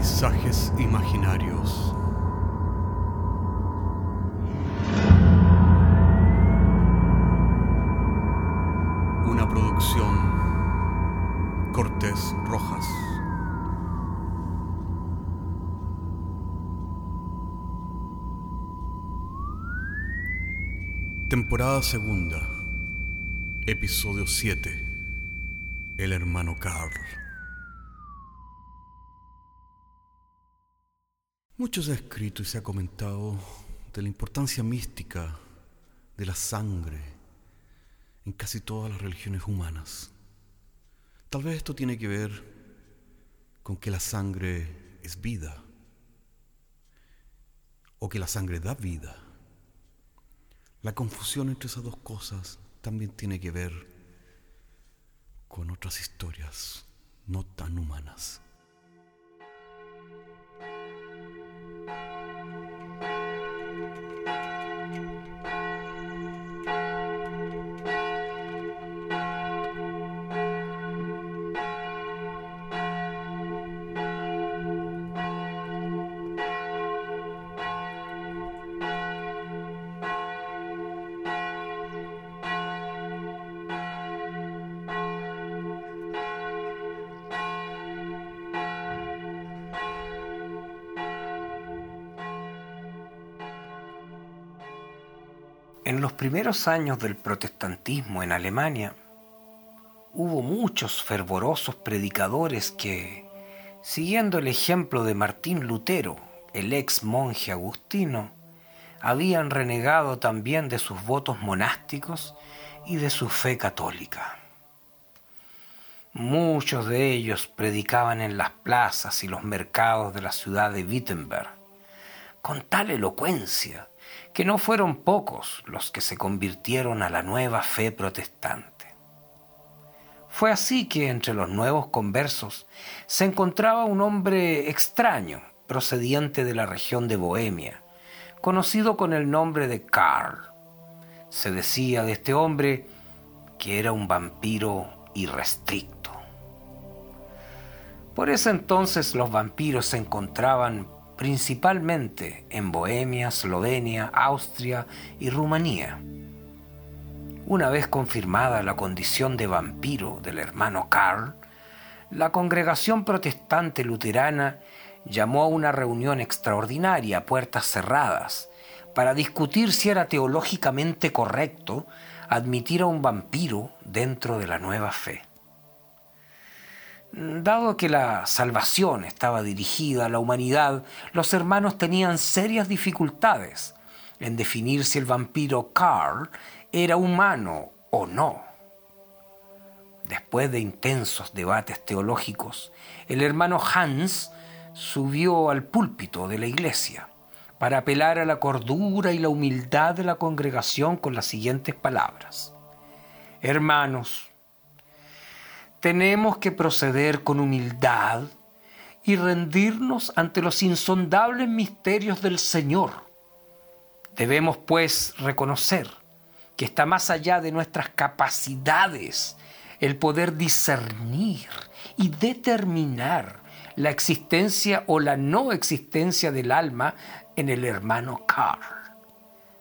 Paisajes imaginarios. Una producción Cortés Rojas. Temporada segunda. Episodio 7. El hermano Carl. Mucho se ha escrito y se ha comentado de la importancia mística de la sangre en casi todas las religiones humanas. Tal vez esto tiene que ver con que la sangre es vida o que la sangre da vida. La confusión entre esas dos cosas también tiene que ver con otras historias no tan humanas. En los primeros años del protestantismo en Alemania, hubo muchos fervorosos predicadores que, siguiendo el ejemplo de Martín Lutero, el ex monje agustino, habían renegado también de sus votos monásticos y de su fe católica. Muchos de ellos predicaban en las plazas y los mercados de la ciudad de Wittenberg, con tal elocuencia que no fueron pocos los que se convirtieron a la nueva fe protestante. Fue así que entre los nuevos conversos se encontraba un hombre extraño, procediente de la región de Bohemia, conocido con el nombre de Karl. Se decía de este hombre que era un vampiro irrestricto. Por ese entonces los vampiros se encontraban principalmente en Bohemia, Eslovenia, Austria y Rumanía. Una vez confirmada la condición de vampiro del hermano Karl, la congregación protestante luterana llamó a una reunión extraordinaria a puertas cerradas para discutir si era teológicamente correcto admitir a un vampiro dentro de la nueva fe. Dado que la salvación estaba dirigida a la humanidad, los hermanos tenían serias dificultades en definir si el vampiro Carl era humano o no. Después de intensos debates teológicos, el hermano Hans subió al púlpito de la iglesia para apelar a la cordura y la humildad de la congregación con las siguientes palabras. Hermanos, tenemos que proceder con humildad y rendirnos ante los insondables misterios del Señor. Debemos pues reconocer que está más allá de nuestras capacidades el poder discernir y determinar la existencia o la no existencia del alma en el hermano Carl.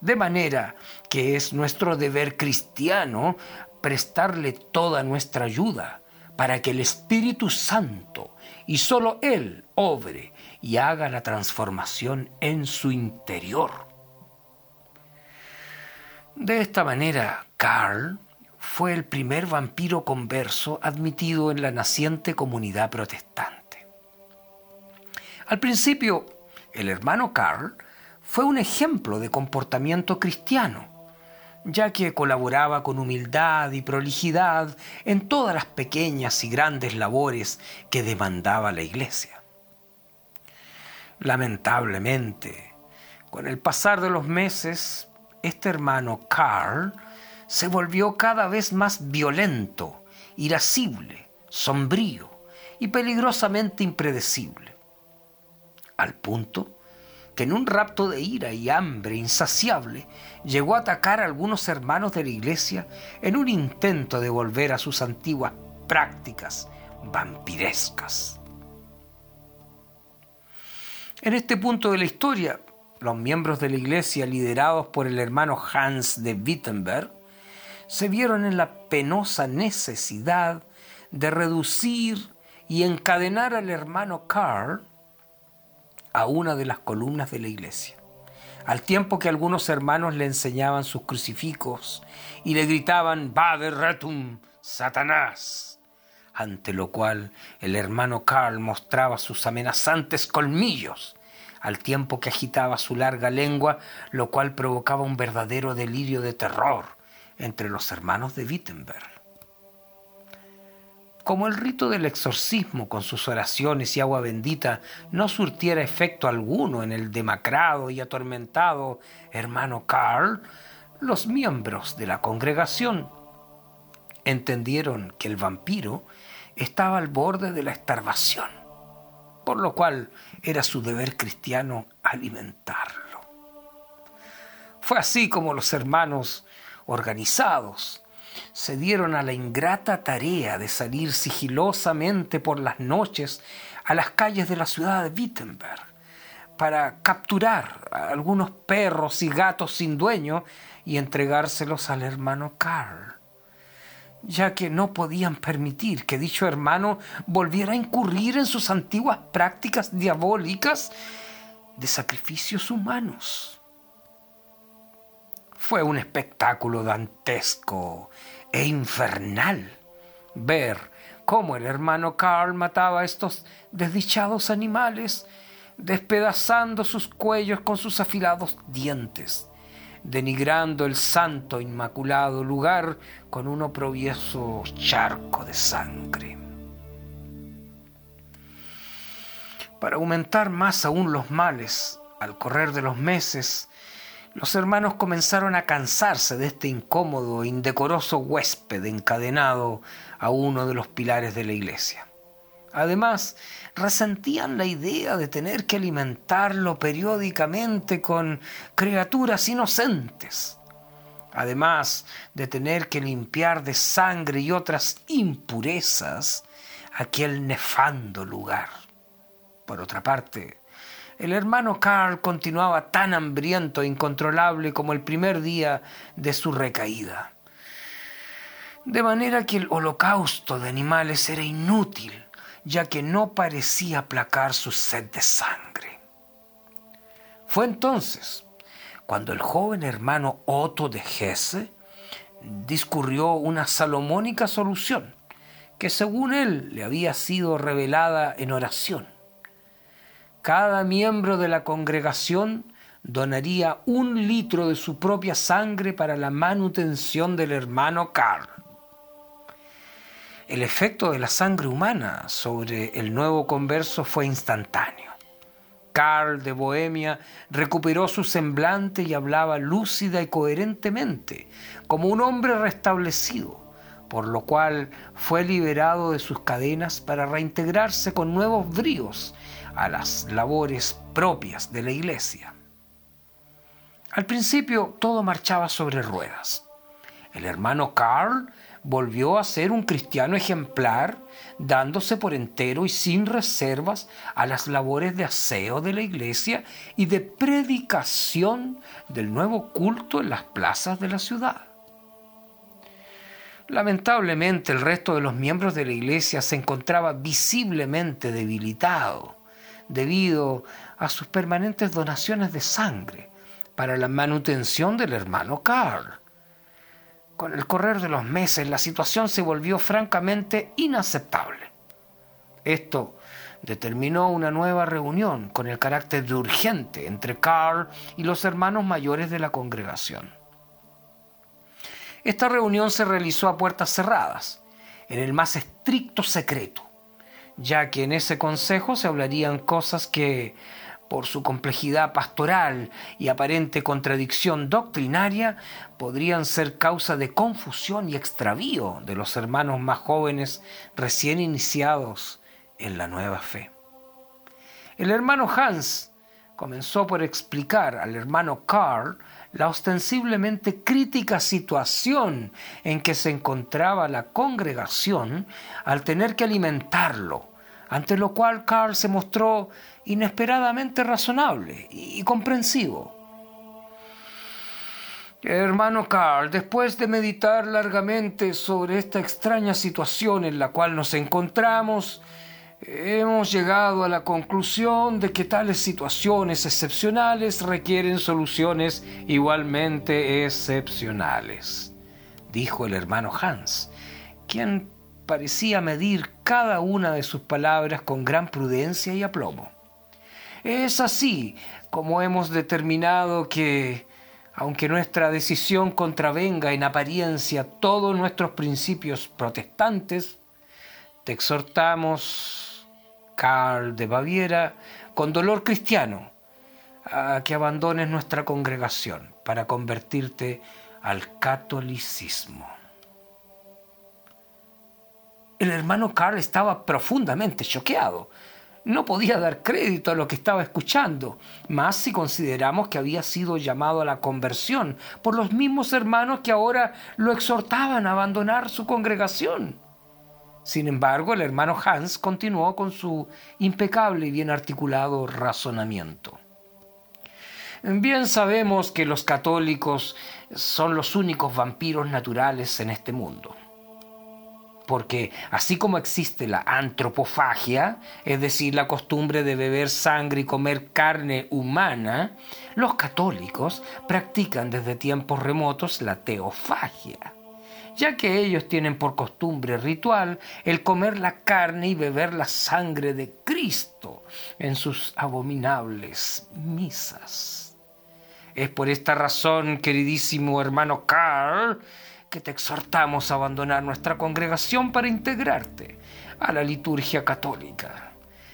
De manera que es nuestro deber cristiano prestarle toda nuestra ayuda para que el Espíritu Santo y solo Él obre y haga la transformación en su interior. De esta manera, Carl fue el primer vampiro converso admitido en la naciente comunidad protestante. Al principio, el hermano Carl fue un ejemplo de comportamiento cristiano ya que colaboraba con humildad y prolijidad en todas las pequeñas y grandes labores que demandaba la iglesia. Lamentablemente, con el pasar de los meses, este hermano Carl se volvió cada vez más violento, irascible, sombrío y peligrosamente impredecible, al punto que en un rapto de ira y hambre insaciable llegó a atacar a algunos hermanos de la iglesia en un intento de volver a sus antiguas prácticas vampirescas. En este punto de la historia, los miembros de la iglesia liderados por el hermano Hans de Wittenberg se vieron en la penosa necesidad de reducir y encadenar al hermano Karl a una de las columnas de la iglesia. Al tiempo que algunos hermanos le enseñaban sus crucifijos y le gritaban Vade retum, Satanás, ante lo cual el hermano Karl mostraba sus amenazantes colmillos, al tiempo que agitaba su larga lengua, lo cual provocaba un verdadero delirio de terror entre los hermanos de Wittenberg. Como el rito del exorcismo con sus oraciones y agua bendita no surtiera efecto alguno en el demacrado y atormentado hermano Carl, los miembros de la congregación entendieron que el vampiro estaba al borde de la estarvación, por lo cual era su deber cristiano alimentarlo. Fue así como los hermanos organizados se dieron a la ingrata tarea de salir sigilosamente por las noches a las calles de la ciudad de Wittenberg para capturar a algunos perros y gatos sin dueño y entregárselos al hermano Karl, ya que no podían permitir que dicho hermano volviera a incurrir en sus antiguas prácticas diabólicas de sacrificios humanos. Fue un espectáculo dantesco e infernal ver cómo el hermano Carl mataba a estos desdichados animales, despedazando sus cuellos con sus afilados dientes, denigrando el santo inmaculado lugar con un oprobioso charco de sangre. Para aumentar más aún los males, al correr de los meses, los hermanos comenzaron a cansarse de este incómodo e indecoroso huésped encadenado a uno de los pilares de la iglesia. Además, resentían la idea de tener que alimentarlo periódicamente con criaturas inocentes, además de tener que limpiar de sangre y otras impurezas aquel nefando lugar. Por otra parte, el hermano Carl continuaba tan hambriento e incontrolable como el primer día de su recaída. De manera que el holocausto de animales era inútil, ya que no parecía aplacar su sed de sangre. Fue entonces cuando el joven hermano Otto de Hesse discurrió una salomónica solución que según él le había sido revelada en oración cada miembro de la congregación donaría un litro de su propia sangre para la manutención del hermano Carl. El efecto de la sangre humana sobre el nuevo converso fue instantáneo. Carl de Bohemia recuperó su semblante y hablaba lúcida y coherentemente, como un hombre restablecido, por lo cual fue liberado de sus cadenas para reintegrarse con nuevos bríos a las labores propias de la iglesia. Al principio todo marchaba sobre ruedas. El hermano Carl volvió a ser un cristiano ejemplar, dándose por entero y sin reservas a las labores de aseo de la iglesia y de predicación del nuevo culto en las plazas de la ciudad. Lamentablemente el resto de los miembros de la iglesia se encontraba visiblemente debilitado debido a sus permanentes donaciones de sangre para la manutención del hermano Carl. Con el correr de los meses la situación se volvió francamente inaceptable. Esto determinó una nueva reunión con el carácter de urgente entre Carl y los hermanos mayores de la congregación. Esta reunión se realizó a puertas cerradas, en el más estricto secreto, ya que en ese consejo se hablarían cosas que, por su complejidad pastoral y aparente contradicción doctrinaria, podrían ser causa de confusión y extravío de los hermanos más jóvenes recién iniciados en la nueva fe. El hermano Hans comenzó por explicar al hermano Carl la ostensiblemente crítica situación en que se encontraba la congregación al tener que alimentarlo ante lo cual Carl se mostró inesperadamente razonable y comprensivo. Hermano Carl, después de meditar largamente sobre esta extraña situación en la cual nos encontramos, hemos llegado a la conclusión de que tales situaciones excepcionales requieren soluciones igualmente excepcionales, dijo el hermano Hans, quien parecía medir cada una de sus palabras con gran prudencia y aplomo. Es así como hemos determinado que aunque nuestra decisión contravenga en apariencia todos nuestros principios protestantes, te exhortamos, Karl de Baviera, con dolor cristiano, a que abandones nuestra congregación para convertirte al catolicismo. El hermano Karl estaba profundamente choqueado no podía dar crédito a lo que estaba escuchando, más si consideramos que había sido llamado a la conversión por los mismos hermanos que ahora lo exhortaban a abandonar su congregación. Sin embargo, el hermano Hans continuó con su impecable y bien articulado razonamiento. Bien sabemos que los católicos son los únicos vampiros naturales en este mundo porque así como existe la antropofagia, es decir, la costumbre de beber sangre y comer carne humana, los católicos practican desde tiempos remotos la teofagia, ya que ellos tienen por costumbre ritual el comer la carne y beber la sangre de Cristo en sus abominables misas. Es por esta razón, queridísimo hermano Carl, que te exhortamos a abandonar nuestra congregación para integrarte a la liturgia católica.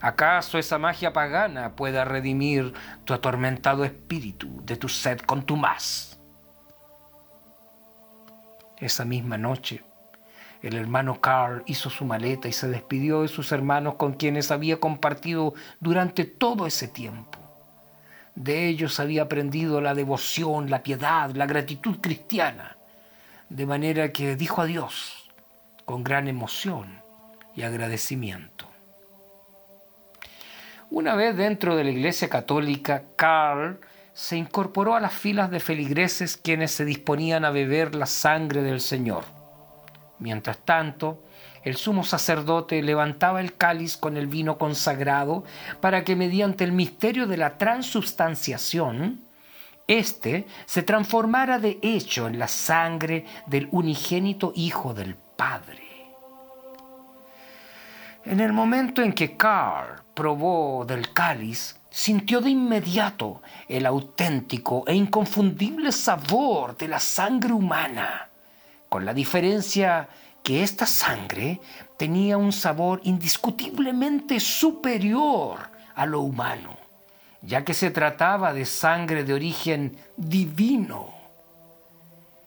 ¿Acaso esa magia pagana pueda redimir tu atormentado espíritu de tu sed con tu más? Esa misma noche, el hermano Carl hizo su maleta y se despidió de sus hermanos con quienes había compartido durante todo ese tiempo. De ellos había aprendido la devoción, la piedad, la gratitud cristiana de manera que dijo adiós con gran emoción y agradecimiento. Una vez dentro de la Iglesia Católica, Carl se incorporó a las filas de feligreses quienes se disponían a beber la sangre del Señor. Mientras tanto, el sumo sacerdote levantaba el cáliz con el vino consagrado para que mediante el misterio de la transubstanciación este se transformara de hecho en la sangre del unigénito Hijo del Padre. En el momento en que Carl probó del cáliz, sintió de inmediato el auténtico e inconfundible sabor de la sangre humana, con la diferencia que esta sangre tenía un sabor indiscutiblemente superior a lo humano ya que se trataba de sangre de origen divino.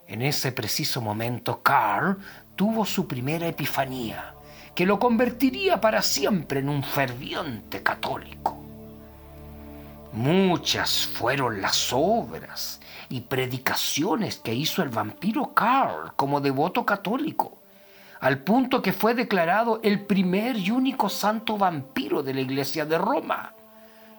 En ese preciso momento, Carl tuvo su primera epifanía, que lo convertiría para siempre en un ferviente católico. Muchas fueron las obras y predicaciones que hizo el vampiro Carl como devoto católico, al punto que fue declarado el primer y único santo vampiro de la Iglesia de Roma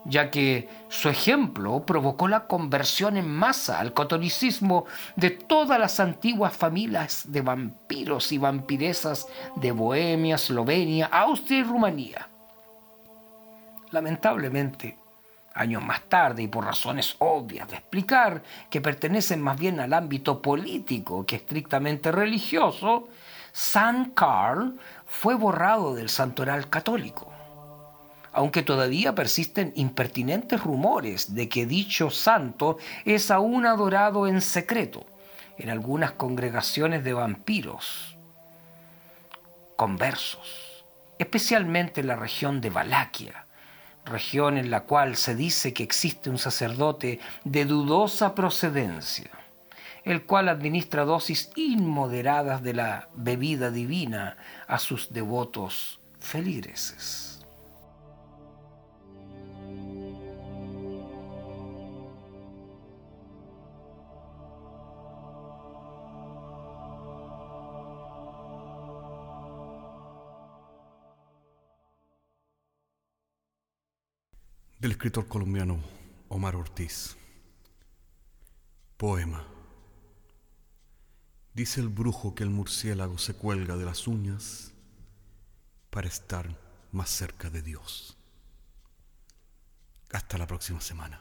ya que su ejemplo provocó la conversión en masa al catolicismo de todas las antiguas familias de vampiros y vampiresas de Bohemia, Eslovenia, Austria y Rumanía. Lamentablemente, años más tarde y por razones obvias de explicar que pertenecen más bien al ámbito político que estrictamente religioso, San Carl fue borrado del santoral católico. Aunque todavía persisten impertinentes rumores de que dicho santo es aún adorado en secreto en algunas congregaciones de vampiros conversos, especialmente en la región de Valaquia, región en la cual se dice que existe un sacerdote de dudosa procedencia, el cual administra dosis inmoderadas de la bebida divina a sus devotos feligreses. Escritor colombiano Omar Ortiz. Poema. Dice el brujo que el murciélago se cuelga de las uñas para estar más cerca de Dios. Hasta la próxima semana.